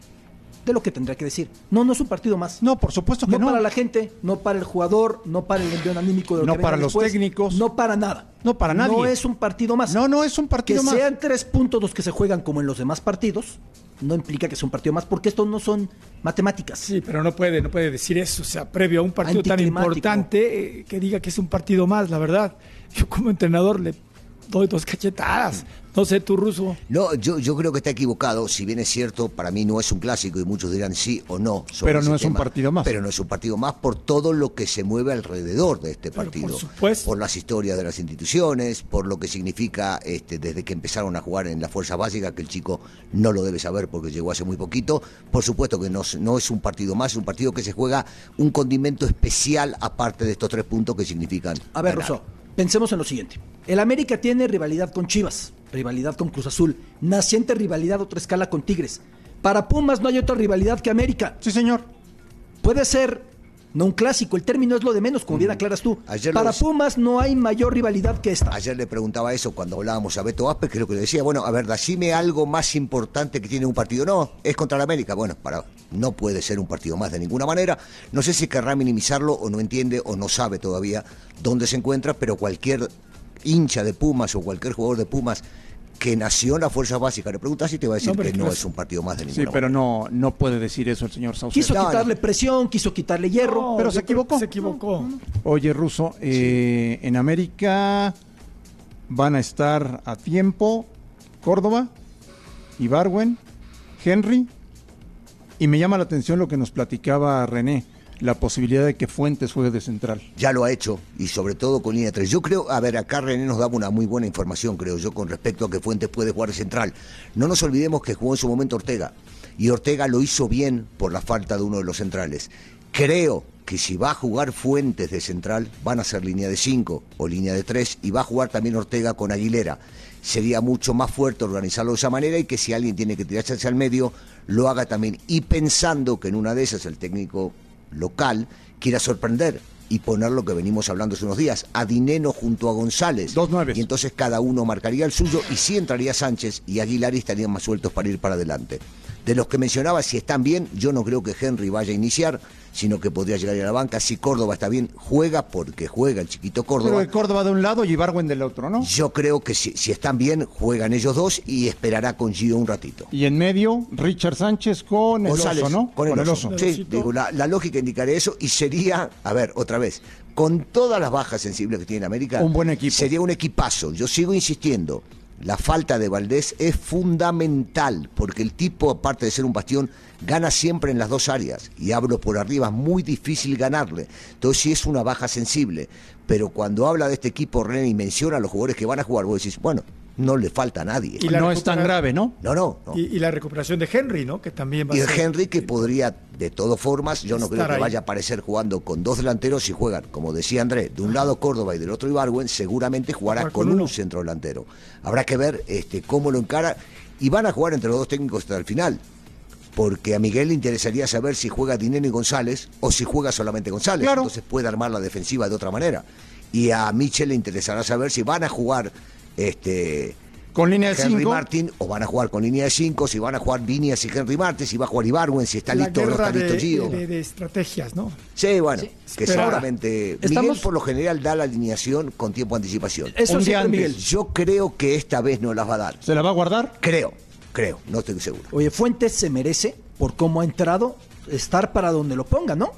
de lo que tendría que decir. No, no es un partido más. No, por supuesto que no. No para la gente, no para el jugador, no para el envío anímico de lo No que para los después, técnicos. No para nada. No para nadie. No es un partido más. No, no es un partido que más. sean tres puntos los que se juegan como en los demás partidos, no implica que sea un partido más, porque estos no son matemáticas. Sí, pero no puede, no puede decir eso. O sea, previo a un partido tan importante, eh, que diga que es un partido más, la verdad. Yo como entrenador le doy dos cachetadas. No sé, tú, Ruso. No, yo, yo creo que está equivocado. Si bien es cierto, para mí no es un clásico y muchos dirán sí o no. sobre Pero no es un partido más. Pero no es un partido más por todo lo que se mueve alrededor de este Pero partido. por supuesto. Por las historias de las instituciones, por lo que significa este, desde que empezaron a jugar en la fuerza básica, que el chico no lo debe saber porque llegó hace muy poquito. Por supuesto que no, no es un partido más, es un partido que se juega un condimento especial aparte de estos tres puntos que significan. A ver, ganar. Pensemos en lo siguiente. El América tiene rivalidad con Chivas, rivalidad con Cruz Azul, naciente rivalidad otra escala con Tigres. Para Pumas no hay otra rivalidad que América. Sí, señor. Puede ser, no un clásico, el término es lo de menos, como bien aclaras tú. Ayer Para Pumas no hay mayor rivalidad que esta. Ayer le preguntaba eso cuando hablábamos a Beto Aspe, lo que le decía, bueno, a ver, decime algo más importante que tiene un partido. No, es contra la América. Bueno, para, no puede ser un partido más de ninguna manera. No sé si querrá minimizarlo o no entiende o no sabe todavía dónde se encuentra, pero cualquier hincha de Pumas o cualquier jugador de Pumas que nació en la fuerza básica, le preguntas y te va a decir No, pero que no es un partido más de Sí, ninguna pero manera. no, no puede decir eso el señor Saucedo. Quiso No, no. quitarle presión, quiso quitarle hierro. No, pero se equivocó. Se equivocó. Oye, Ruso, eh, en América van a estar a tiempo Córdoba, Ibarwen, Henry, y me llama la atención lo que nos platicaba René, la posibilidad de que Fuentes juegue de central. ya lo ha hecho y sobre todo con línea 3. Yo creo, a ver, acá René nos daba una muy buena información, creo yo, con respecto a que Fuentes puede jugar de central. No nos olvidemos que jugó en su momento Ortega y Ortega lo hizo bien por la falta de uno de los centrales. Creo que si va a jugar Fuentes de central, van a ser línea de 5 o línea de 3 y va a jugar también Ortega con Aguilera. Sería mucho más fuerte organizarlo de esa manera y que si alguien tiene que tirarse hacia el medio, lo haga también. Y pensando que en una de esas el técnico local quiera sorprender y poner lo que venimos hablando hace unos días, a Dineno junto a González. Dos nueves. Y entonces cada uno marcaría el suyo y sí entraría Sánchez y Aguilar y estarían más sueltos para ir para adelante. De los que mencionaba, si están bien, yo no creo que Henry vaya a iniciar, sino que podría llegar a la banca. Si Córdoba está bien, juega porque juega el chiquito Pero Córdoba. de Córdoba de un lado y Ibarwen del otro, ¿no? Yo creo que si, si están bien, juegan ellos dos y esperará con Gio un ratito. Y en medio, Richard Sánchez con el González, oso, ¿no? Con el, oso. Sí, digo, la, la lógica indicaría eso y sería, a ver, otra vez, con todas las bajas sensibles que tiene América, Un buen equipo. Sería un equipazo. Yo sigo insistiendo. La falta de Valdés es fundamental, porque el tipo, aparte de ser un bastión, gana siempre en las dos áreas. Y hablo por arriba, es muy difícil ganarle. Entonces sí es una baja sensible. Pero cuando habla de este equipo, René, y menciona a los jugadores que van a jugar, vos decís, bueno, no le falta a nadie. Y no es tan grave, ¿no? No, no. no. Y, y la recuperación de Henry, ¿no? Que también va Y a ser. Henry que podría, de todas formas, yo no creo que ahí. vaya a aparecer jugando con dos delanteros si juegan, como decía André, de un lado Córdoba y del otro Ibargüen, seguramente jugará Jugar con, con un centro delantero. Habrá que ver este, cómo lo encara y van a jugar entre los dos técnicos hasta el final. Porque a Miguel le interesaría saber si juega Dineno y González o si juega solamente González. Claro. Entonces puede armar la defensiva de otra manera. Y a Michel le interesará saber si van a jugar este, Con línea de Henry 5. Martin o van a jugar con línea de 5, si van a jugar Vinias y Henry Martin, si va a jugar Ibarwen, si está la listo o no guerra está listo de, Gio. de- de estrategias, ¿no? Sí, bueno, que seguramente estamos- Miguel por lo general da la alineación con tiempo de anticipación. Eso Un día. Miguel. Yo creo que esta vez no las va a dar. ¿Se la va a guardar? Creo, creo, no estoy seguro. Oye, Fuentes se merece, por cómo ha entrado, estar para donde lo ponga, ¿no?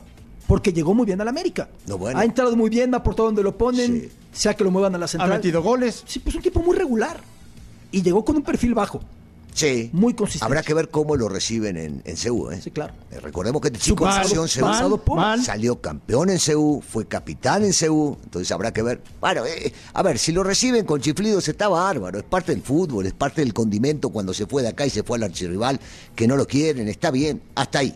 Porque llegó muy bien al América. No, bueno. Ha entrado muy bien, va por todo donde lo ponen, Sí. sea que lo muevan a la Ha central. metido goles. Sí, pues un tipo muy regular. Y llegó con un perfil bajo. Sí, Muy consistente. habrá que ver cómo lo reciben en, en CU. ¿eh? Sí, claro. Eh, Recordemos que este chico Mal, nació en salió campeón en CU, fue capitán en CU, entonces habrá que ver. Bueno, eh, a ver, si lo reciben con chiflidos está bárbaro, es parte del fútbol, es parte del condimento cuando se fue de acá y se fue al archirrival, que no lo quieren, está bien, hasta ahí.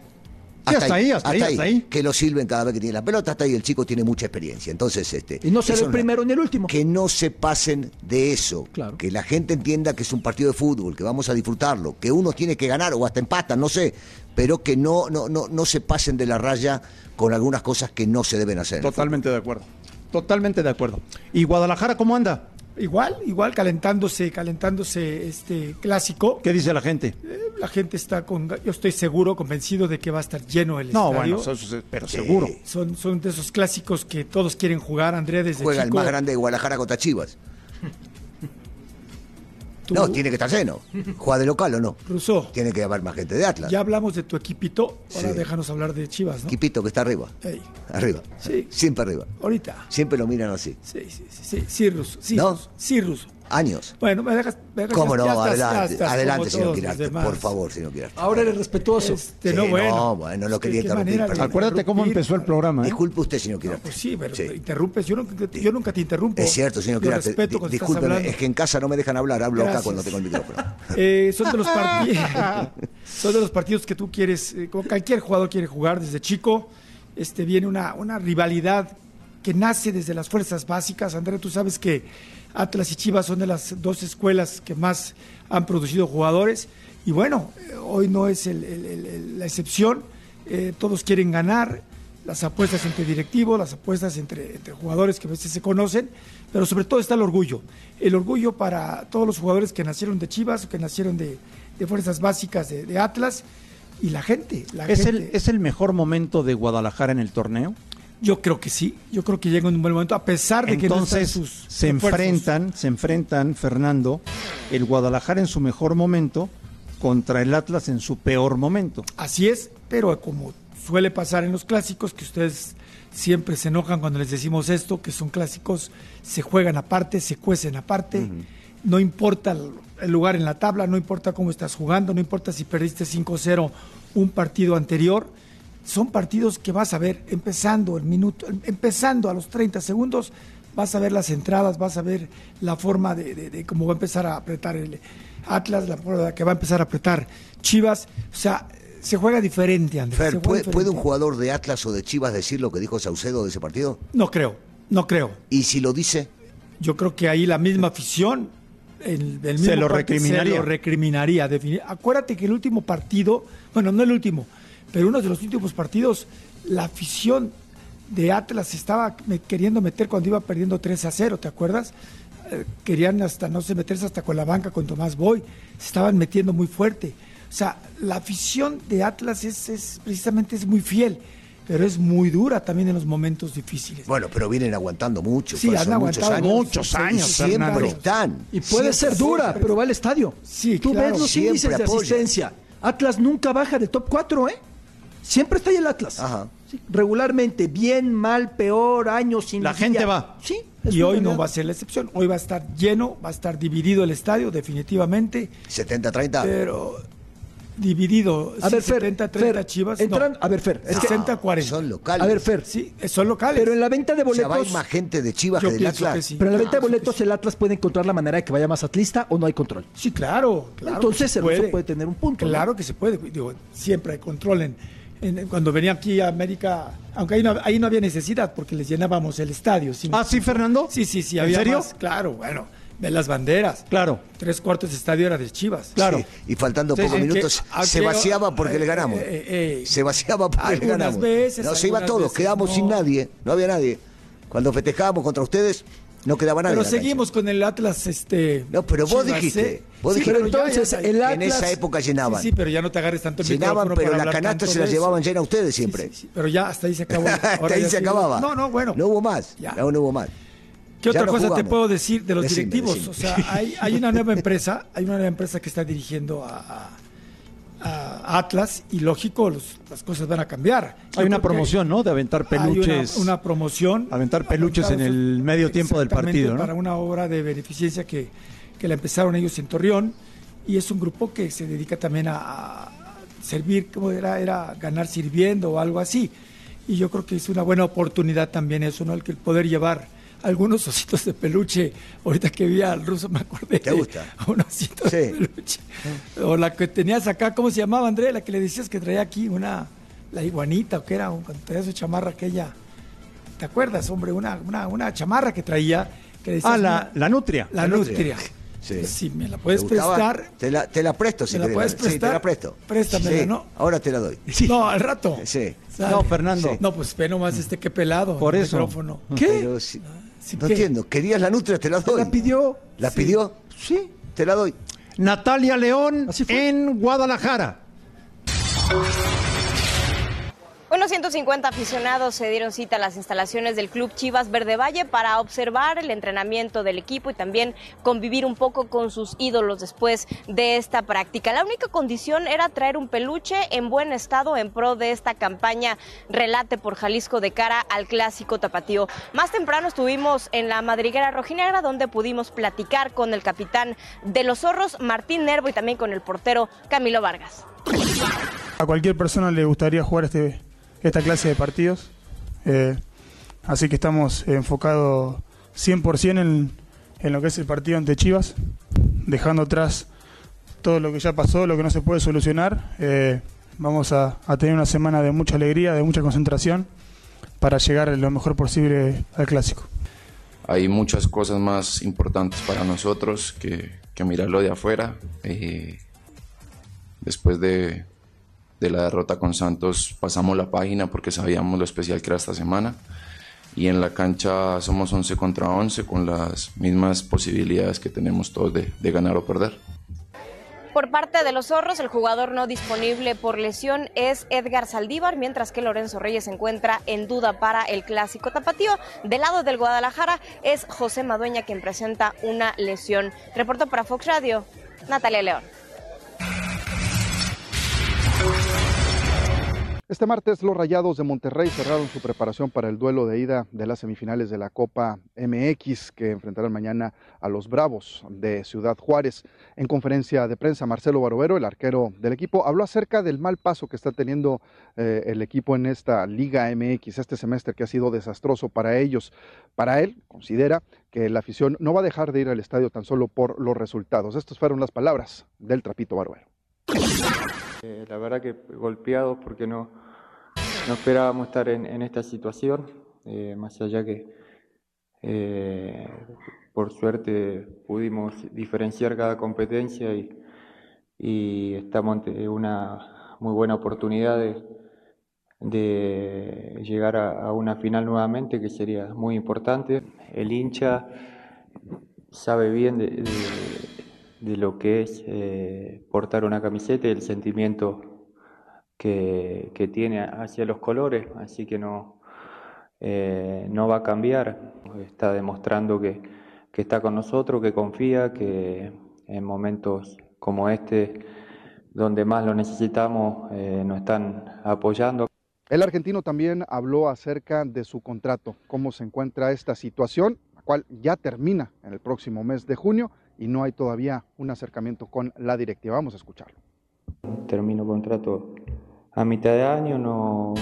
Hasta ahí, hasta ahí, hasta ahí. Que lo sirven cada vez que tiene la pelota, hasta ahí el chico tiene mucha experiencia. Entonces, este. Y no será eso el primero ni el último. Que no se pasen de eso. Claro. Que la gente entienda que es un partido de fútbol, que vamos a disfrutarlo, que uno tiene que ganar o hasta empatan, no sé, pero que no, no, no, no se pasen de la raya con algunas cosas que no se deben hacer. Totalmente de acuerdo. Totalmente de acuerdo. ¿Y Guadalajara cómo anda? Igual, igual calentándose, calentándose este clásico. ¿Qué dice la gente? Eh, La gente está con, yo estoy seguro, convencido de que va a estar lleno el No, estadio. bueno, eso- eso- pero Sí. seguro. Son, son de esos clásicos que todos quieren jugar, Andrea, desde Juega el más grande de Guadalajara contra Chivas. No, tiene que estar lleno. ¿Juega de local o no? Rousseau, Tiene que haber más gente de Atlas. ya hablamos de tu equipito, ahora Sí. déjanos hablar de Chivas, ¿no? Equipito que está arriba. Ey, Arriba. Sí. Siempre arriba. ahorita. Siempre lo miran así. Sí, sí, sí, sí, sí, Ruso. Sí, ¿No? Sí, Ruso. Años. Bueno, me dejas. me dejas- ¿Cómo no? estás- adelante, estás adelante, señor Quirarte. Por favor, señor Quirarte. Ahora eres respetuoso. Este, Sí, no, bueno. no, bueno, no lo quería interrumpir, manera. Acuérdate cómo empezó el programa, ¿eh? Disculpe usted, señor No, Quirarte. pues sí, pero Sí. te interrumpes. Yo, nunca- yo nunca te interrumpo. Es cierto, señor Quirarte. respeto Discúlpeme, es que en casa no me dejan hablar. Hablo acá Gracias. cuando tengo el micrófono. Eh, son de los partidos son de los partidos que tú quieres eh, como cualquier jugador quiere jugar desde chico este viene una, una rivalidad que nace desde las fuerzas básicas André tú sabes que Atlas y Chivas son de las dos escuelas que más han producido jugadores y bueno eh, hoy no es el- el- el- el- la excepción Eh, todos quieren ganar las apuestas entre directivos, las apuestas entre, entre jugadores que a veces se conocen, pero sobre todo está el orgullo. El orgullo para todos los jugadores que nacieron de Chivas, que nacieron de, de fuerzas básicas de, de Atlas y la gente. La ¿Es el. ¿Es el mejor momento de Guadalajara en el torneo? Yo creo que sí, yo creo que llega en un buen momento, a pesar de que no sus se refuerzos. enfrentan, se enfrentan, Fernando, el Guadalajara en su mejor momento contra el Atlas en su peor momento. Así es, pero como suele pasar en los clásicos, que ustedes siempre se enojan cuando les decimos esto, que son clásicos, se juegan aparte, se cuecen aparte, no importa el, el lugar en la tabla, no importa cómo estás jugando, no importa si perdiste 5-0 un partido anterior, son partidos que vas a ver empezando el minuto, em- empezando a los 30 segundos, vas a ver las entradas, vas a ver la forma de, de- de cómo va a empezar a apretar el Atlas, la forma que va a empezar a apretar Chivas, o sea, se juega diferente, Andrés. Fer, se juega ¿puede, diferente. puede un jugador de Atlas o de Chivas decir lo que dijo Saucedo de ese partido? No creo, no creo. Y si lo dice, Yo creo que ahí la misma afición el, Se mismo lo parte recriminaría. Se lo recriminaría. Acuérdate que el último partido, bueno, no el último, pero uno de los últimos partidos, la afición de Atlas estaba me- queriendo meter cuando iba perdiendo 3 a 0, ¿te acuerdas? Eh, querían hasta no sé meterse hasta con la banca con Tomás Boy, se estaban metiendo muy fuerte. O sea, la afición de Atlas es, es precisamente es muy fiel, pero es muy dura también en los momentos difíciles. bueno, pero vienen aguantando mucho. Sí, pues, han son muchos aguantado años. muchos años, Siempre Fernando. están. Y puede ser dura, pero va al estadio. Sí, Tú claro. ves los Siempre índices de apoya. asistencia. Atlas nunca baja de top 4, ¿eh? Siempre está ahí el Atlas. Ajá. Sí, regularmente, bien, mal, peor, años sin La liguilla. gente va. Sí. Y hoy no va a ser la excepción. Hoy va a estar lleno, va a estar dividido el estadio, definitivamente. 70-30. Pero dividido. A sí, ver, Fer, 70, 30 Fer, Chivas. entran- no. a ver, Fer, es que- 60, 40. Son locales. A ver, Fer, Sí, son locales. pero en la venta de o sea, boletos. va más gente de Chivas Yo que del Atlas. que sí. Pero en la venta de Ah, boletos el Atlas puede encontrar la manera de que vaya más atlista o no hay control. Sí, claro. claro Entonces el ruso puede tener un punto, ¿no? Claro que se puede. Digo, siempre hay control. En, en- cuando venía aquí a América, aunque ahí no, ahí no había necesidad porque les llenábamos el estadio. sin- ¿Ah, sí, Fernando? Sí, sí, sí. ¿En había serio? más, claro, bueno. De las banderas. Claro. Tres cuartos de estadio era de Chivas. Claro. Sí, y faltando pocos minutos que- ah, se creo- vaciaba porque le eh, ganamos. eh, eh, se vaciaba porque le ganamos. veces, no, se iba todos, veces quedamos no. sin nadie, no había nadie. Cuando festejábamos contra ustedes, no quedaba nadie. Pero cancha. seguimos con el Atlas, este. No, pero vos Chivas, dijiste, ¿eh? vos Sí, dijiste. pero entonces, ya- el En esa época llenaban. Sí, sí, pero ya no te agarres tanto el Llenaban, pero la canasta se la llevaban llena ustedes siempre. sí, pero ya hasta ahí se acabó. Hasta ahí se acababa. No, no, bueno. No hubo más. Ya. No, no hubo más. ¿Qué otra no cosa te puedo decir de los Decime, directivos? decime. O sea, hay, hay una nueva empresa, hay una nueva empresa que está dirigiendo a, a- a Atlas y lógico, los- las cosas van a cambiar. Yo Hay una promoción, ¿no? De aventar hay una- peluches. Una, promoción. Aventar peluches en el medio tiempo del partido, ¿no? Para una obra de beneficencia que, que la empezaron ellos en Torreón y es un grupo que se dedica también a, servir, como era, era ganar sirviendo o algo así. Y yo creo que es una buena oportunidad también eso, ¿no? El el poder llevar algunos ositos de peluche. Ahorita que vi al ruso me acordé. ¿Te de gusta? Un osito de peluche. O la que tenías acá, ¿cómo se llamaba, André? La que le decías que traía aquí una, la iguanita, o que era, un- cuando traía su chamarra aquella. ¿Te acuerdas, hombre? Una, una, una chamarra que traía. Que decías, Ah, la, la nutria. la la nutria. nutria. Sí. Si me la ¿Te puedes prestar. Te la, te la presto si ¿Me la puedes Sí, te prestar? la presto. Préstamela, Sí, ¿no? Ahora te la doy. No, al rato. Sí. Sale. No, Fernando. No, pues ve nomás este que pelado. Por el eso. micrófono. Pero si- No entiendo. ¿Querías la nutria? Te la doy. la pidió. ¿La pidió? Sí. Te la doy. Natalia León en Guadalajara. Unos 150 aficionados se dieron cita a las instalaciones del Club Chivas Verde Valle para observar el entrenamiento del equipo y también convivir un poco con sus ídolos después de esta práctica. La única condición era traer un peluche en buen estado en pro de esta campaña Relate por Jalisco de cara al clásico tapatío. Más temprano estuvimos en la madriguera rojinegra donde pudimos platicar con el capitán de los zorros, Martín Nervo, y también con el portero Camilo Vargas. A cualquier persona le gustaría jugar este, esta clase de partidos. eh, así que estamos enfocados 100% en, en lo que es el partido ante Chivas, dejando atrás todo lo que ya pasó, lo que no se puede solucionar. Eh, vamos a, a tener una semana de mucha alegría, de mucha concentración, para llegar lo mejor posible al clásico. hay muchas cosas más importantes para nosotros que, que mirarlo de afuera. Eh, después de, de la derrota con Santos pasamos la página porque sabíamos lo especial que era esta semana. Y en la cancha somos 11 contra 11 con las mismas posibilidades que tenemos todos de, ganar o perder. Por parte de los zorros, el jugador no disponible por lesión es Edgar Saldívar, mientras que Lorenzo Reyes se encuentra en duda para el clásico tapatío. Del lado del Guadalajara es José Madueña quien presenta una lesión. Reporto para Fox Radio, Natalia León. Este martes los Rayados de Monterrey cerraron su preparación para el duelo de ida de las semifinales de la Copa MX que enfrentarán mañana a los Bravos de Ciudad Juárez. En conferencia de prensa, Marcelo Barovero, el arquero del equipo, habló acerca del mal paso que está teniendo eh, el equipo en esta Liga MX este semestre que ha sido desastroso para ellos. Para él, considera que la afición no va a dejar de ir al estadio tan solo por los resultados. Estas fueron las palabras del Trapito Barovero. Eh, la verdad que golpeados porque no, no esperábamos estar en, en esta situación, eh, más allá que eh, por suerte pudimos diferenciar cada competencia y, y estamos ante una muy buena oportunidad de, de llegar a, una final nuevamente que sería muy importante. El hincha sabe bien de- de lo que es eh, portar una camiseta y el sentimiento que, que tiene hacia los colores, así que no, eh, no va a cambiar. Está demostrando que, que está con nosotros, que confía, que en momentos como este, donde más lo necesitamos, eh, nos están apoyando. El argentino también habló acerca de su contrato, cómo se encuentra esta situación, la cual ya termina en el próximo mes de junio y no hay todavía un acercamiento con la directiva. Vamos a escucharlo. Termino contrato a mitad de año, no,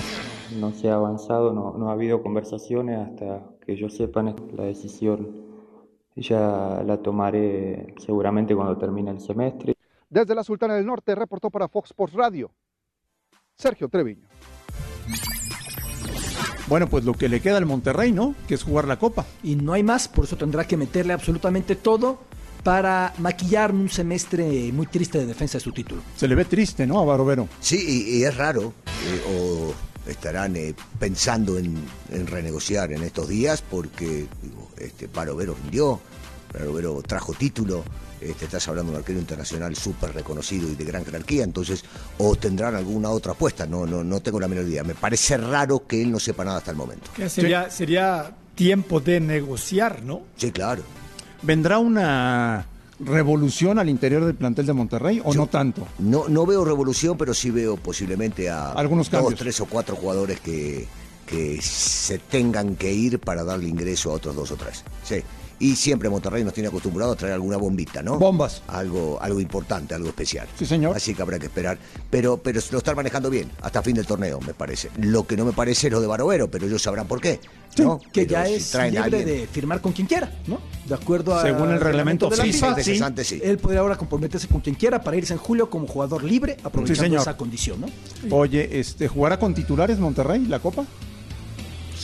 no se ha avanzado, no, no ha habido conversaciones hasta que yo sepa la decisión. Ya la tomaré seguramente cuando termine el semestre. Desde la Sultana del Norte reportó para Fox Sports Radio Sergio Treviño. Bueno, pues lo que le queda al Monterrey, ¿no? Que es jugar la Copa. Y no hay más, por eso tendrá que meterle absolutamente todo para maquillar un semestre muy triste de defensa de su título. Se le ve triste, ¿no? A Barovero. Sí, y, y es raro. eh, o estarán eh, pensando en, en renegociar en estos días porque digo, este Barovero rindió, Barovero trajo título. Este, estás hablando de un arquero internacional súper reconocido y de gran jerarquía, entonces, o tendrán alguna otra apuesta, no, no, no tengo la menor idea. Me parece raro que él no sepa nada hasta el momento. Que sería, sería tiempo de negociar, ¿no? Sí, claro. ¿Vendrá una revolución al interior del plantel de Monterrey o no tanto? No, no veo revolución, pero sí veo posiblemente a Algunos dos, cambios. tres o cuatro jugadores que, que se tengan que ir para darle ingreso a otros dos o tres. Sí. Y siempre Monterrey nos tiene acostumbrado a traer alguna bombita, ¿no? Bombas. Algo, algo importante, algo especial. Sí, señor. Así que habrá que esperar. Pero, pero lo están manejando bien, hasta fin del torneo, me parece. Lo que no me parece es lo de Barovero, pero ellos sabrán por qué. ¿no? Que Pero ya si es libre alguien- de firmar con quien quiera, ¿no? De acuerdo a Según el reglamento de la FIFA, FIFA, sí. Antes sí. Él podría ahora comprometerse con quien quiera para irse en julio como jugador libre, aprovechando señor. esa condición, ¿no? Oye, este, ¿jugará con titulares Monterrey la Copa?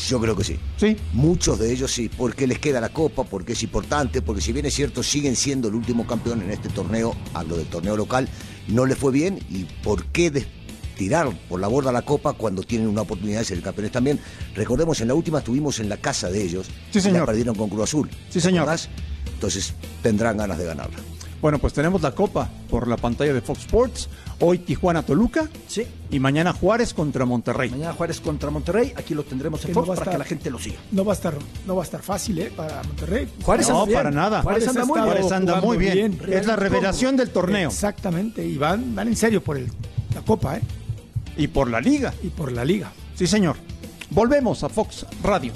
Yo creo que sí. Sí. Muchos de ellos sí, porque les queda la copa, porque es importante, porque si bien es cierto, siguen siendo el último campeón en este torneo, hablo del torneo local, no les fue bien y por qué tirar por la borda la copa cuando tienen una oportunidad de ser campeones también. Recordemos, en la última estuvimos en la casa de ellos, Sí, señor. la perdieron con Cruz Azul. Sí, señor. Entonces tendrán ganas de ganarla. Bueno, pues tenemos la Copa por la pantalla de Fox Sports. Hoy Tijuana Toluca Sí. y mañana Juárez contra Monterrey. Mañana Juárez contra Monterrey, aquí lo tendremos en Que Fox no para estar- que la gente lo siga. No va a estar, no va a estar fácil, ¿eh? Para Monterrey. Juárez No, anda bien. para nada. Juárez anda muy bien. Juárez anda muy bien. Es la revelación del torneo. Exactamente, y van, van en serio por el, la Copa, ¿eh? Y por la Liga. Y por la Liga. Sí, señor. Volvemos a Fox Radio.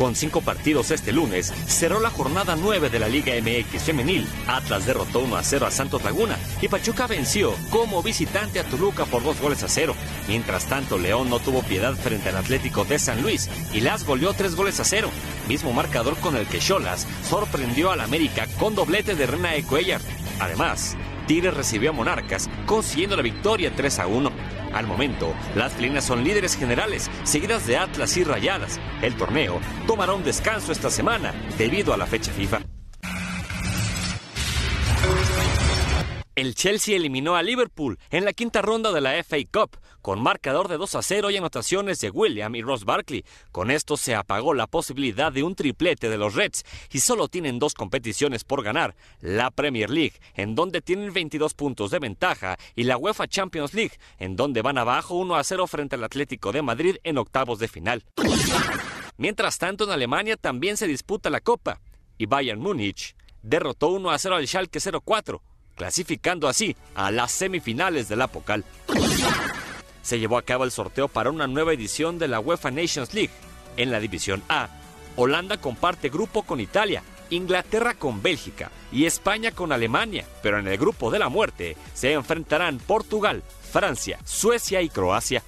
Con cinco partidos este lunes, cerró la jornada 9 de la Liga MX Femenil. Atlas derrotó 1 a 0 a Santos Laguna y Pachuca venció como visitante a Toluca por dos goles a cero. Mientras tanto, León no tuvo piedad frente al Atlético de San Luis y las goleó tres goles a cero. Mismo marcador con el que Cholas sorprendió al América con doblete de Rena Cuellar. Además, Tigres recibió a Monarcas consiguiendo la victoria 3 a 1. Al momento, las felinas son líderes generales, seguidas de Atlas y Rayadas. El torneo tomará un descanso esta semana debido a la fecha FIFA. El Chelsea eliminó a Liverpool en la quinta ronda de la FA Cup con marcador de 2 a 0 y anotaciones de William y Ross Barkley. Con esto se apagó la posibilidad de un triplete de los Reds y solo tienen dos competiciones por ganar, la Premier League, en donde tienen 22 puntos de ventaja, y la UEFA Champions League, en donde van abajo 1 a 0 frente al Atlético de Madrid en octavos de final. Mientras tanto, en Alemania también se disputa la Copa y Bayern Múnich derrotó 1 a 0 al Schalke 04, clasificando así a las semifinales de la Pokal. Se llevó a cabo el sorteo para una nueva edición de la UEFA Nations League. En la división A, Holanda comparte grupo con Italia, Inglaterra con Bélgica y España con Alemania, pero en el grupo de la muerte se enfrentarán Portugal, Francia, Suecia y Croacia.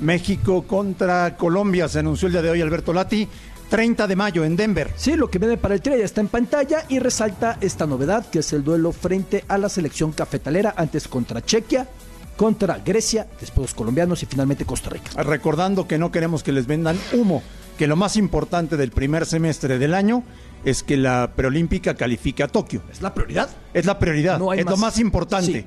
México contra Colombia, se anunció el día de hoy Alberto Lati, 30 de mayo en Denver. Sí, lo que viene para el Tri ya está en pantalla y resalta esta novedad que es el duelo frente a la selección cafetalera, antes contra Chequia, contra Grecia, después los colombianos y finalmente Costa Rica. Recordando que no queremos que les vendan humo, que lo más importante del primer semestre del año es que la preolímpica califique a Tokio. ¿Es la prioridad? Es la prioridad, No hay es lo más. importante. Sí.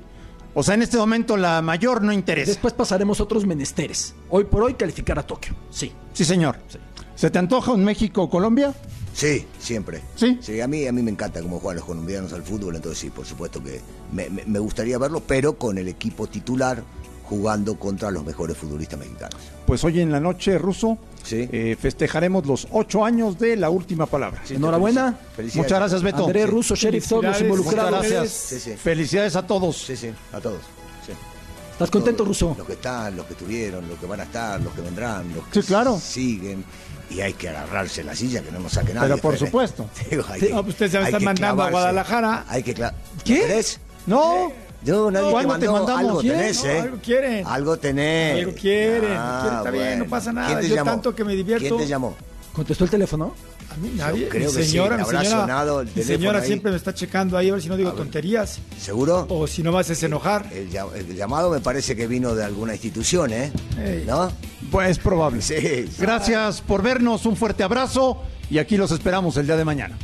O sea, en este momento la mayor no interesa. Después pasaremos a otros menesteres. Hoy por hoy calificar a Tokio. Sí. Sí, señor. Sí. ¿Se te antoja un México-Colombia? Sí, siempre. ¿Sí? Sí, a mí, a mí me encanta cómo juegan los colombianos al fútbol, entonces sí, por supuesto que me, me- me gustaría verlo, pero con el equipo titular, jugando contra los mejores futbolistas mexicanos. Pues hoy en la noche, Ruso, eh, festejaremos los ocho años de la última palabra. Enhorabuena. Felicidades. Muchas gracias, Beto. Andrés Russo, sheriff, todos los involucrados. Muchas gracias. Sí, sí. Felicidades a todos. Sí, sí, a todos. ¿Estás contento, Russo? Los que están, los que estuvieron, los que van a estar, los que vendrán, los que Sí, claro. siguen. Y hay que agarrarse la silla, que no nos saque nadie. Pero por Fede. supuesto. Digo, que- no, pues ustedes se me hay están que mandando a clavarse. Guadalajara. Hay que ¿Qué? ¿Querés? No. Yo, nadie te ¿Cuándo te mandó. mandamos? Algo ¿Quién? tenés, No, ¿eh? algo quieren. Algo tenés. Algo quieren. Ah, quieren, está bien, bueno. no pasa nada. ¿Quién te Yo llamó? tanto que me divierto. ¿Quién te llamó? ¿Contestó el teléfono? A mí nadie. creo mi que sí, señora, le mi habrá señora, sonado el mi señora ahí. siempre me está checando ahí a ver si no digo tonterías. ¿Seguro? O si no me haces enojar. El, ll- el llamado me parece que vino de alguna institución, ¿eh? Ey. ¿No? Pues es probable. Sí. Gracias por vernos, un fuerte abrazo y aquí los esperamos el día de mañana.